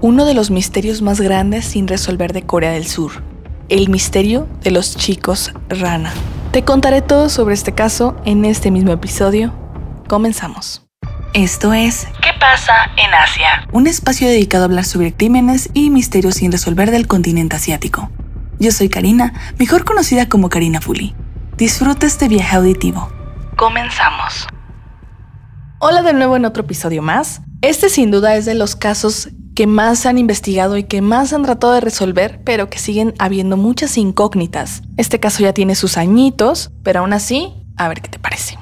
uno de los misterios más grandes sin resolver de Corea del Sur, el misterio de los chicos rana. Te contaré todo sobre este caso en este mismo episodio. Comenzamos. Esto es ¿Qué pasa en Asia? Un espacio dedicado a hablar sobre crímenes y misterios sin resolver del continente asiático. Yo soy Karina, mejor conocida como Karina Fuli. Disfruta este viaje auditivo. Comenzamos. Hola de nuevo en otro episodio más. Este sin duda es de los casos que más han investigado y que más han tratado de resolver, pero que siguen habiendo muchas incógnitas. Este caso ya tiene sus añitos, pero aún así, a ver qué te parece.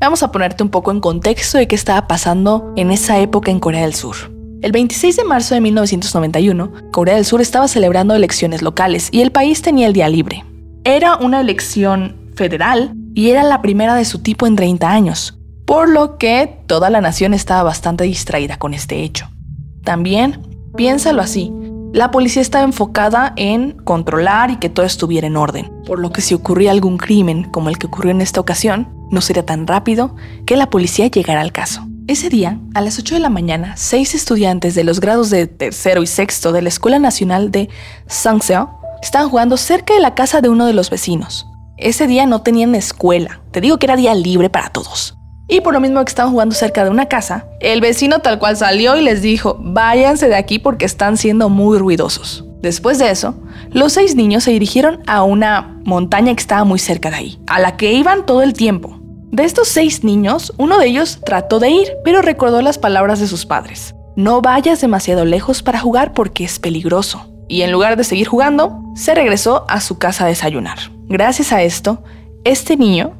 Vamos a ponerte un poco en contexto de qué estaba pasando en esa época en Corea del Sur. El 26 de marzo de 1991, Corea del Sur estaba celebrando elecciones locales y el país tenía el día libre. Era una elección federal y era la primera de su tipo en 30 años, por lo que toda la nación estaba bastante distraída con este hecho. También, piénsalo así, la policía estaba enfocada en controlar y que todo estuviera en orden, por lo que si ocurría algún crimen como el que ocurrió en esta ocasión, no sería tan rápido que la policía llegara al caso. Ese día, a las 8 de la mañana, seis estudiantes de los grados de tercero y sexto de la Escuela Nacional de Sangseo estaban jugando cerca de la casa de uno de los vecinos. Ese día no tenían escuela, te digo que era día libre para todos. Y por lo mismo que estaban jugando cerca de una casa, el vecino tal cual salió y les dijo, váyanse de aquí porque están siendo muy ruidosos. Después de eso, los seis niños se dirigieron a una montaña que estaba muy cerca de ahí, a la que iban todo el tiempo. De estos seis niños, uno de ellos trató de ir, pero recordó las palabras de sus padres. No vayas demasiado lejos para jugar porque es peligroso. Y en lugar de seguir jugando, se regresó a su casa a desayunar. Gracias a esto, este niño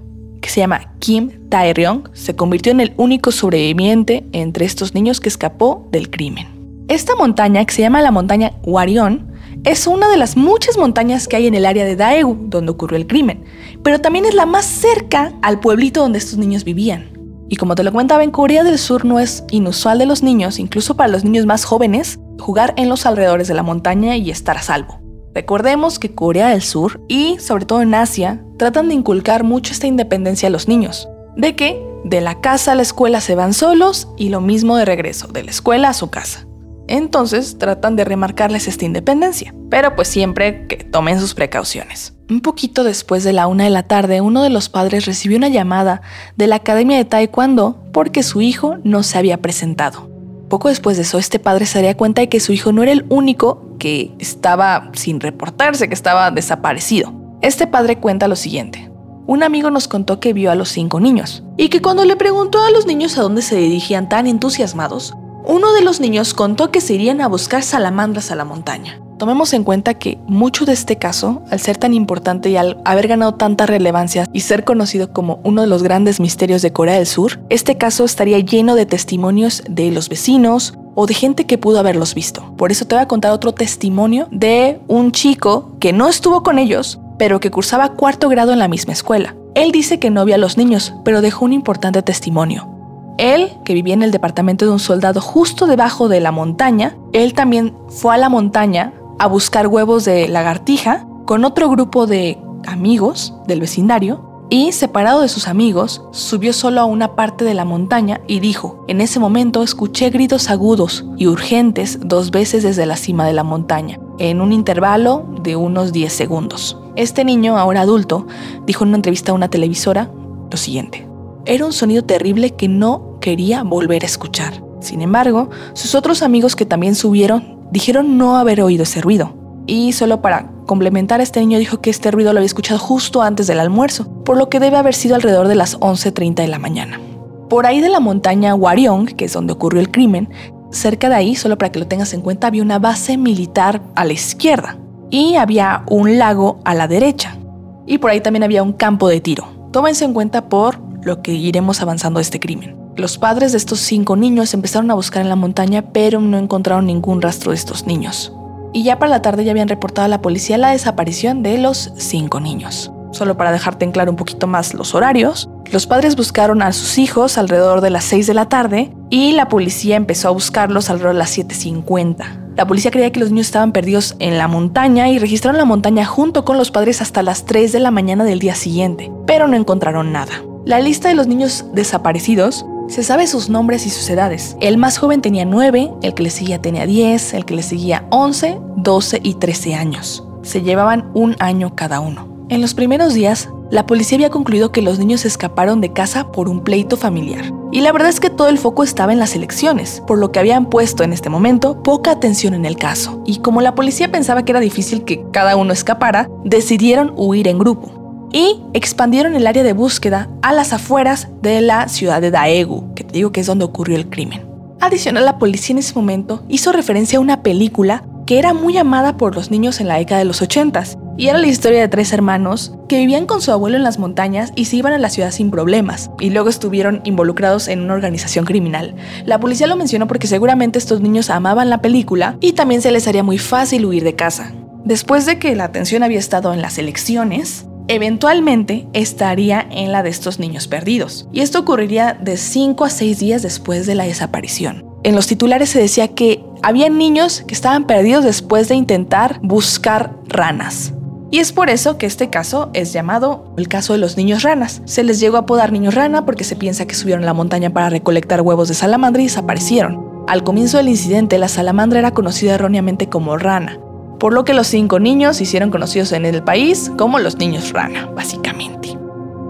que se llama Kim Tae-ryong, se convirtió en el único sobreviviente entre estos niños que escapó del crimen. Esta montaña, que se llama la montaña Warion, es una de las muchas montañas que hay en el área de Daegu, donde ocurrió el crimen, pero también es la más cerca al pueblito donde estos niños vivían. Y como te lo comentaba, en Corea del Sur no es inusual de los niños, incluso para los niños más jóvenes, jugar en los alrededores de la montaña y estar a salvo. Recordemos que Corea del Sur y sobre todo en Asia tratan de inculcar mucho esta independencia a los niños, de que de la casa a la escuela se van solos y lo mismo de regreso, de la escuela a su casa. Entonces tratan de remarcarles esta independencia, pero pues siempre que tomen sus precauciones. Un poquito después de la una de la tarde, uno de los padres recibió una llamada de la Academia de Taekwondo porque su hijo no se había presentado. Poco después de eso, este padre se daría cuenta de que su hijo no era el único que estaba sin reportarse, que estaba desaparecido. Este padre cuenta lo siguiente. Un amigo nos contó que vio a los cinco niños y que cuando le preguntó a los niños a dónde se dirigían tan entusiasmados, uno de los niños contó que se irían a buscar salamandras a la montaña. Tomemos en cuenta que mucho de este caso, al ser tan importante y al haber ganado tanta relevancia y ser conocido como uno de los grandes misterios de Corea del Sur, este caso estaría lleno de testimonios de los vecinos o de gente que pudo haberlos visto. Por eso te voy a contar otro testimonio de un chico que no estuvo con ellos, pero que cursaba cuarto grado en la misma escuela. Él dice que no vio a los niños, pero dejó un importante testimonio. Él, que vivía en el departamento de un soldado justo debajo de la montaña, él también fue a la montaña a buscar huevos de lagartija con otro grupo de amigos del vecindario y, separado de sus amigos, subió solo a una parte de la montaña y dijo, en ese momento escuché gritos agudos y urgentes dos veces desde la cima de la montaña, en un intervalo de unos 10 segundos. Este niño, ahora adulto, dijo en una entrevista a una televisora lo siguiente, era un sonido terrible que no quería volver a escuchar. Sin embargo, sus otros amigos que también subieron dijeron no haber oído ese ruido. Y solo para complementar, este niño dijo que este ruido lo había escuchado justo antes del almuerzo, por lo que debe haber sido alrededor de las 11.30 de la mañana. Por ahí de la montaña Wariong, que es donde ocurrió el crimen, cerca de ahí, solo para que lo tengas en cuenta, había una base militar a la izquierda y había un lago a la derecha. Y por ahí también había un campo de tiro. Tómense en cuenta por lo que iremos avanzando este crimen. Los padres de estos cinco niños empezaron a buscar en la montaña, pero no encontraron ningún rastro de estos niños. Y ya para la tarde ya habían reportado a la policía la desaparición de los cinco niños. Solo para dejarte en claro un poquito más los horarios, los padres buscaron a sus hijos alrededor de las 6 de la tarde y la policía empezó a buscarlos alrededor de las 7.50. La policía creía que los niños estaban perdidos en la montaña y registraron la montaña junto con los padres hasta las 3 de la mañana del día siguiente, pero no encontraron nada. La lista de los niños desaparecidos Se sabe sus nombres y sus edades. El más joven tenía 9, el que le seguía tenía 10, el que le seguía 11, 12 y 13 años. Se llevaban un año cada uno. En los primeros días, la policía había concluido que los niños escaparon de casa por un pleito familiar. Y la verdad es que todo el foco estaba en las elecciones, por lo que habían puesto en este momento poca atención en el caso. Y como la policía pensaba que era difícil que cada uno escapara, decidieron huir en grupo. Y expandieron el área de búsqueda a las afueras de la ciudad de Daegu, que te digo que es donde ocurrió el crimen. Adicional, la policía en ese momento hizo referencia a una película que era muy amada por los niños en la década de los 80 y era la historia de tres hermanos que vivían con su abuelo en las montañas y se iban a la ciudad sin problemas, y luego estuvieron involucrados en una organización criminal. La policía lo mencionó porque seguramente estos niños amaban la película y también se les haría muy fácil huir de casa. Después de que la atención había estado en las elecciones, eventualmente estaría en la de estos niños perdidos, y esto ocurriría de 5 a 6 días después de la desaparición. En los titulares se decía que había niños que estaban perdidos después de intentar buscar ranas. Y es por eso que este caso es llamado el caso de los niños ranas. Se les llegó a apodar niños rana porque se piensa que subieron a la montaña para recolectar huevos de salamandra y desaparecieron. Al comienzo del incidente, la salamandra era conocida erróneamente como rana, por lo que los cinco niños se hicieron conocidos en el país como los niños rana, básicamente.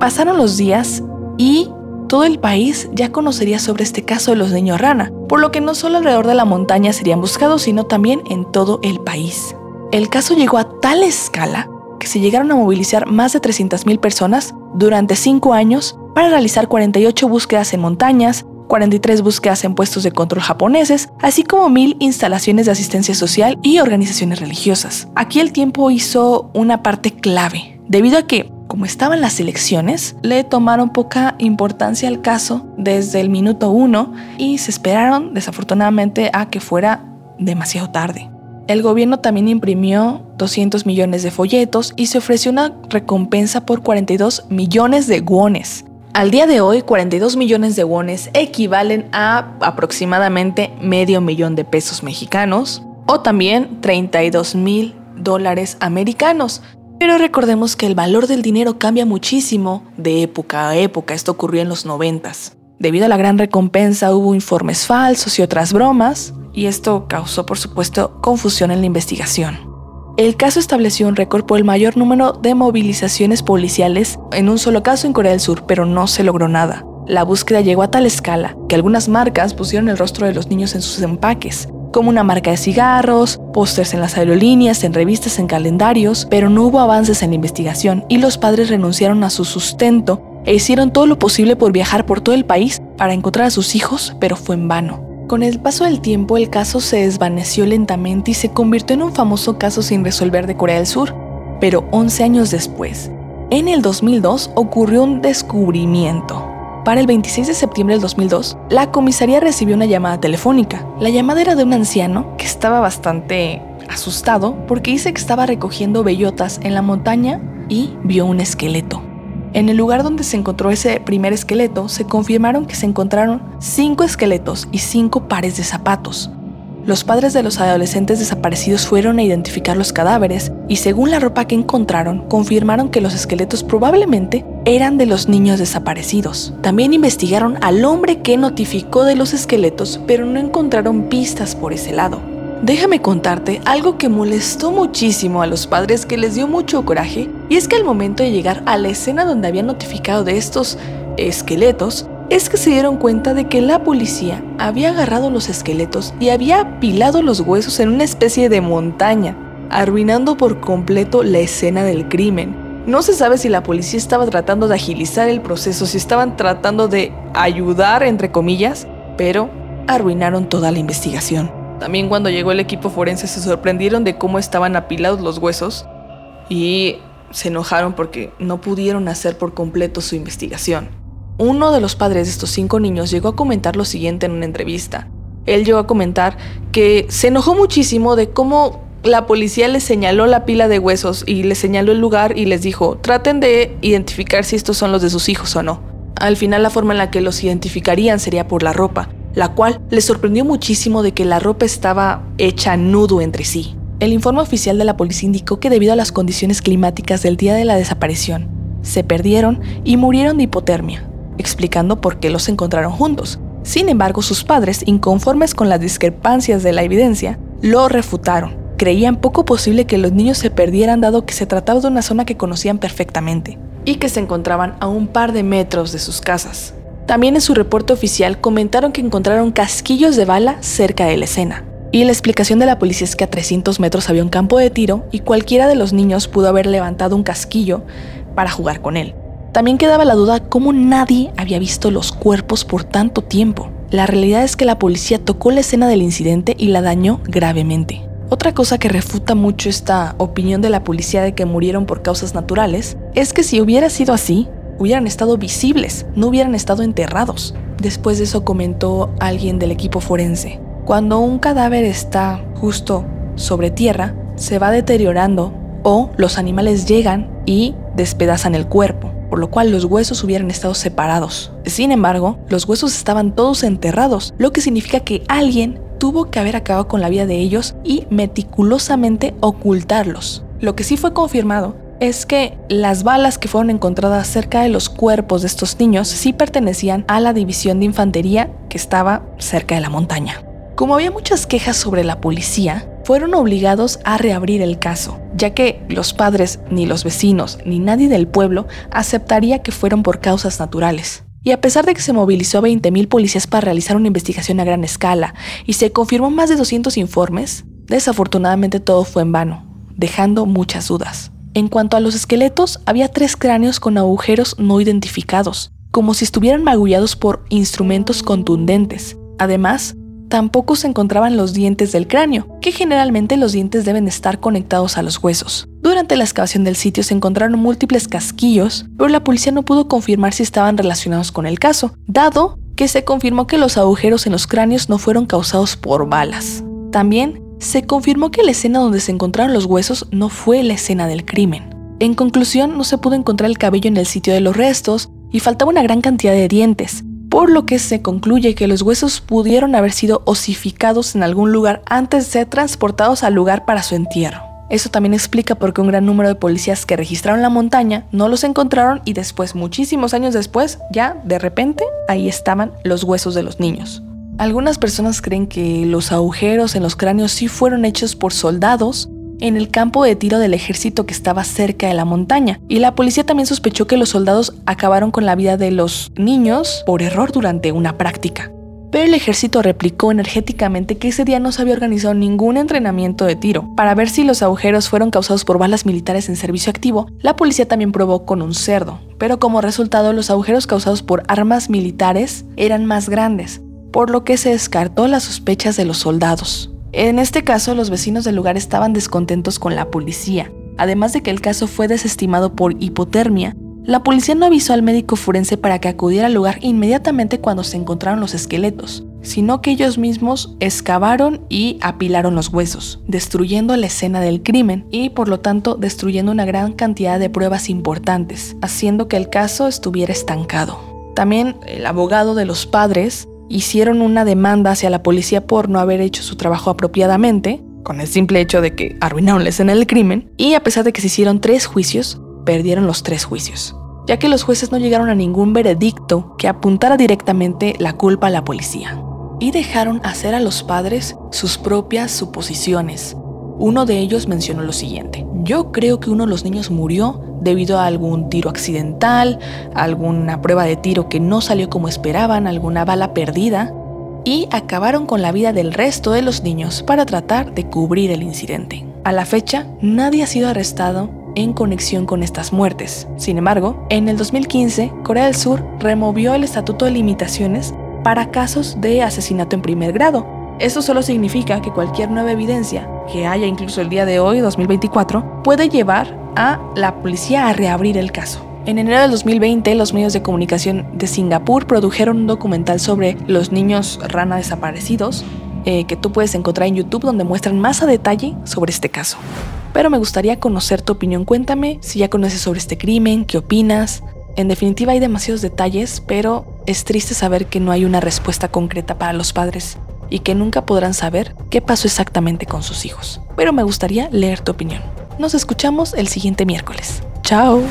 Pasaron los días y todo el país ya conocería sobre este caso de los niños rana, por lo que no solo alrededor de la montaña serían buscados, sino también en todo el país. El caso llegó a tal escala se llegaron a movilizar más de 300.000 personas durante cinco años para realizar 48 búsquedas en montañas, 43 búsquedas en puestos de control japoneses, así como mil instalaciones de asistencia social y organizaciones religiosas. Aquí el tiempo hizo una parte clave, debido a que, como estaban las elecciones, le tomaron poca importancia al caso desde el minuto uno y se esperaron desafortunadamente a que fuera demasiado tarde. El gobierno también imprimió 200 millones de folletos y se ofreció una recompensa por 42 millones de wones. Al día de hoy, 42 millones de wones equivalen a aproximadamente medio millón de pesos mexicanos o también 32 mil dólares americanos. Pero recordemos que el valor del dinero cambia muchísimo de época a época. Esto ocurrió en los 90. Debido a la gran recompensa hubo informes falsos y otras bromas, y esto causó por supuesto confusión en la investigación. El caso estableció un récord por el mayor número de movilizaciones policiales en un solo caso en Corea del Sur, pero no se logró nada. La búsqueda llegó a tal escala que algunas marcas pusieron el rostro de los niños en sus empaques, como una marca de cigarros, pósters en las aerolíneas, en revistas, en calendarios, pero no hubo avances en la investigación y los padres renunciaron a su sustento e hicieron todo lo posible por viajar por todo el país para encontrar a sus hijos, pero fue en vano. Con el paso del tiempo el caso se desvaneció lentamente y se convirtió en un famoso caso sin resolver de Corea del Sur. Pero 11 años después, en el 2002 ocurrió un descubrimiento. Para el 26 de septiembre del 2002, la comisaría recibió una llamada telefónica. La llamada era de un anciano que estaba bastante asustado porque dice que estaba recogiendo bellotas en la montaña y vio un esqueleto. En el lugar donde se encontró ese primer esqueleto, se confirmaron que se encontraron cinco esqueletos y cinco pares de zapatos. Los padres de los adolescentes desaparecidos fueron a identificar los cadáveres y según la ropa que encontraron, confirmaron que los esqueletos probablemente eran de los niños desaparecidos. También investigaron al hombre que notificó de los esqueletos, pero no encontraron pistas por ese lado. Déjame contarte algo que molestó muchísimo a los padres que les dio mucho coraje, y es que al momento de llegar a la escena donde habían notificado de estos esqueletos, es que se dieron cuenta de que la policía había agarrado los esqueletos y había apilado los huesos en una especie de montaña, arruinando por completo la escena del crimen. No se sabe si la policía estaba tratando de agilizar el proceso, si estaban tratando de ayudar, entre comillas, pero arruinaron toda la investigación. También cuando llegó el equipo forense se sorprendieron de cómo estaban apilados los huesos y se enojaron porque no pudieron hacer por completo su investigación. Uno de los padres de estos cinco niños llegó a comentar lo siguiente en una entrevista. Él llegó a comentar que se enojó muchísimo de cómo la policía les señaló la pila de huesos y les señaló el lugar y les dijo, traten de identificar si estos son los de sus hijos o no. Al final la forma en la que los identificarían sería por la ropa la cual le sorprendió muchísimo de que la ropa estaba hecha nudo entre sí. El informe oficial de la policía indicó que debido a las condiciones climáticas del día de la desaparición, se perdieron y murieron de hipotermia. explicando por qué los encontraron juntos. Sin embargo, sus padres, inconformes con las discrepancias de la evidencia, lo refutaron. Creían poco posible que los niños se perdieran dado que se trataba de una zona que conocían perfectamente y que se encontraban a un par de metros de sus casas. También en su reporte oficial comentaron que encontraron casquillos de bala cerca de la escena. Y la explicación de la policía es que a 300 metros había un campo de tiro y cualquiera de los niños pudo haber levantado un casquillo para jugar con él. También quedaba la duda cómo nadie había visto los cuerpos por tanto tiempo. La realidad es que la policía tocó la escena del incidente y la dañó gravemente. Otra cosa que refuta mucho esta opinión de la policía de que murieron por causas naturales es que si hubiera sido así, hubieran estado visibles, no hubieran estado enterrados. Después de eso comentó alguien del equipo forense. Cuando un cadáver está justo sobre tierra, se va deteriorando o los animales llegan y despedazan el cuerpo, por lo cual los huesos hubieran estado separados. Sin embargo, los huesos estaban todos enterrados, lo que significa que alguien tuvo que haber acabado con la vida de ellos y meticulosamente ocultarlos. Lo que sí fue confirmado es que las balas que fueron encontradas cerca de los cuerpos de estos niños sí pertenecían a la división de infantería que estaba cerca de la montaña. Como había muchas quejas sobre la policía, fueron obligados a reabrir el caso, ya que los padres, ni los vecinos, ni nadie del pueblo aceptaría que fueron por causas naturales. Y a pesar de que se movilizó a 20.000 policías para realizar una investigación a gran escala y se confirmó más de 200 informes, desafortunadamente todo fue en vano, dejando muchas dudas. En cuanto a los esqueletos, había tres cráneos con agujeros no identificados, como si estuvieran magullados por instrumentos contundentes. Además, tampoco se encontraban los dientes del cráneo, que generalmente los dientes deben estar conectados a los huesos. Durante la excavación del sitio se encontraron múltiples casquillos, pero la policía no pudo confirmar si estaban relacionados con el caso, dado que se confirmó que los agujeros en los cráneos no fueron causados por balas. También se confirmó que la escena donde se encontraron los huesos no fue la escena del crimen. En conclusión, no se pudo encontrar el cabello en el sitio de los restos y faltaba una gran cantidad de dientes, por lo que se concluye que los huesos pudieron haber sido osificados en algún lugar antes de ser transportados al lugar para su entierro. Eso también explica por qué un gran número de policías que registraron la montaña no los encontraron y después, muchísimos años después, ya de repente, ahí estaban los huesos de los niños. Algunas personas creen que los agujeros en los cráneos sí fueron hechos por soldados en el campo de tiro del ejército que estaba cerca de la montaña, y la policía también sospechó que los soldados acabaron con la vida de los niños por error durante una práctica. Pero el ejército replicó energéticamente que ese día no se había organizado ningún entrenamiento de tiro. Para ver si los agujeros fueron causados por balas militares en servicio activo, la policía también probó con un cerdo, pero como resultado los agujeros causados por armas militares eran más grandes, por lo que se descartó las sospechas de los soldados. En este caso, los vecinos del lugar estaban descontentos con la policía. Además de que el caso fue desestimado por hipotermia, la policía no avisó al médico forense para que acudiera al lugar inmediatamente cuando se encontraron los esqueletos, sino que ellos mismos excavaron y apilaron los huesos, destruyendo la escena del crimen y por lo tanto destruyendo una gran cantidad de pruebas importantes, haciendo que el caso estuviera estancado. También el abogado de los padres hicieron una demanda hacia la policía por no haber hecho su trabajo apropiadamente, con el simple hecho de que arruinaron la escena del crimen, y a pesar de que se hicieron tres juicios, perdieron los tres juicios, ya que los jueces no llegaron a ningún veredicto que apuntara directamente la culpa a la policía, y dejaron hacer a los padres sus propias suposiciones. Uno de ellos mencionó lo siguiente, yo creo que uno de los niños murió debido a algún tiro accidental, alguna prueba de tiro que no salió como esperaban, alguna bala perdida, y acabaron con la vida del resto de los niños para tratar de cubrir el incidente. A la fecha, nadie ha sido arrestado en conexión con estas muertes. Sin embargo, en el 2015, Corea del Sur removió el Estatuto de Limitaciones para casos de asesinato en primer grado. Eso solo significa que cualquier nueva evidencia que haya incluso el día de hoy, 2024, puede llevar a la policía a reabrir el caso. En enero del 2020, los medios de comunicación de Singapur produjeron un documental sobre los niños rana desaparecidos, eh, que tú puedes encontrar en YouTube, donde muestran más a detalle sobre este caso. Pero me gustaría conocer tu opinión. Cuéntame si ya conoces sobre este crimen, qué opinas. En definitiva hay demasiados detalles, pero es triste saber que no hay una respuesta concreta para los padres y que nunca podrán saber qué pasó exactamente con sus hijos. Pero me gustaría leer tu opinión. Nos escuchamos el siguiente miércoles. Chao.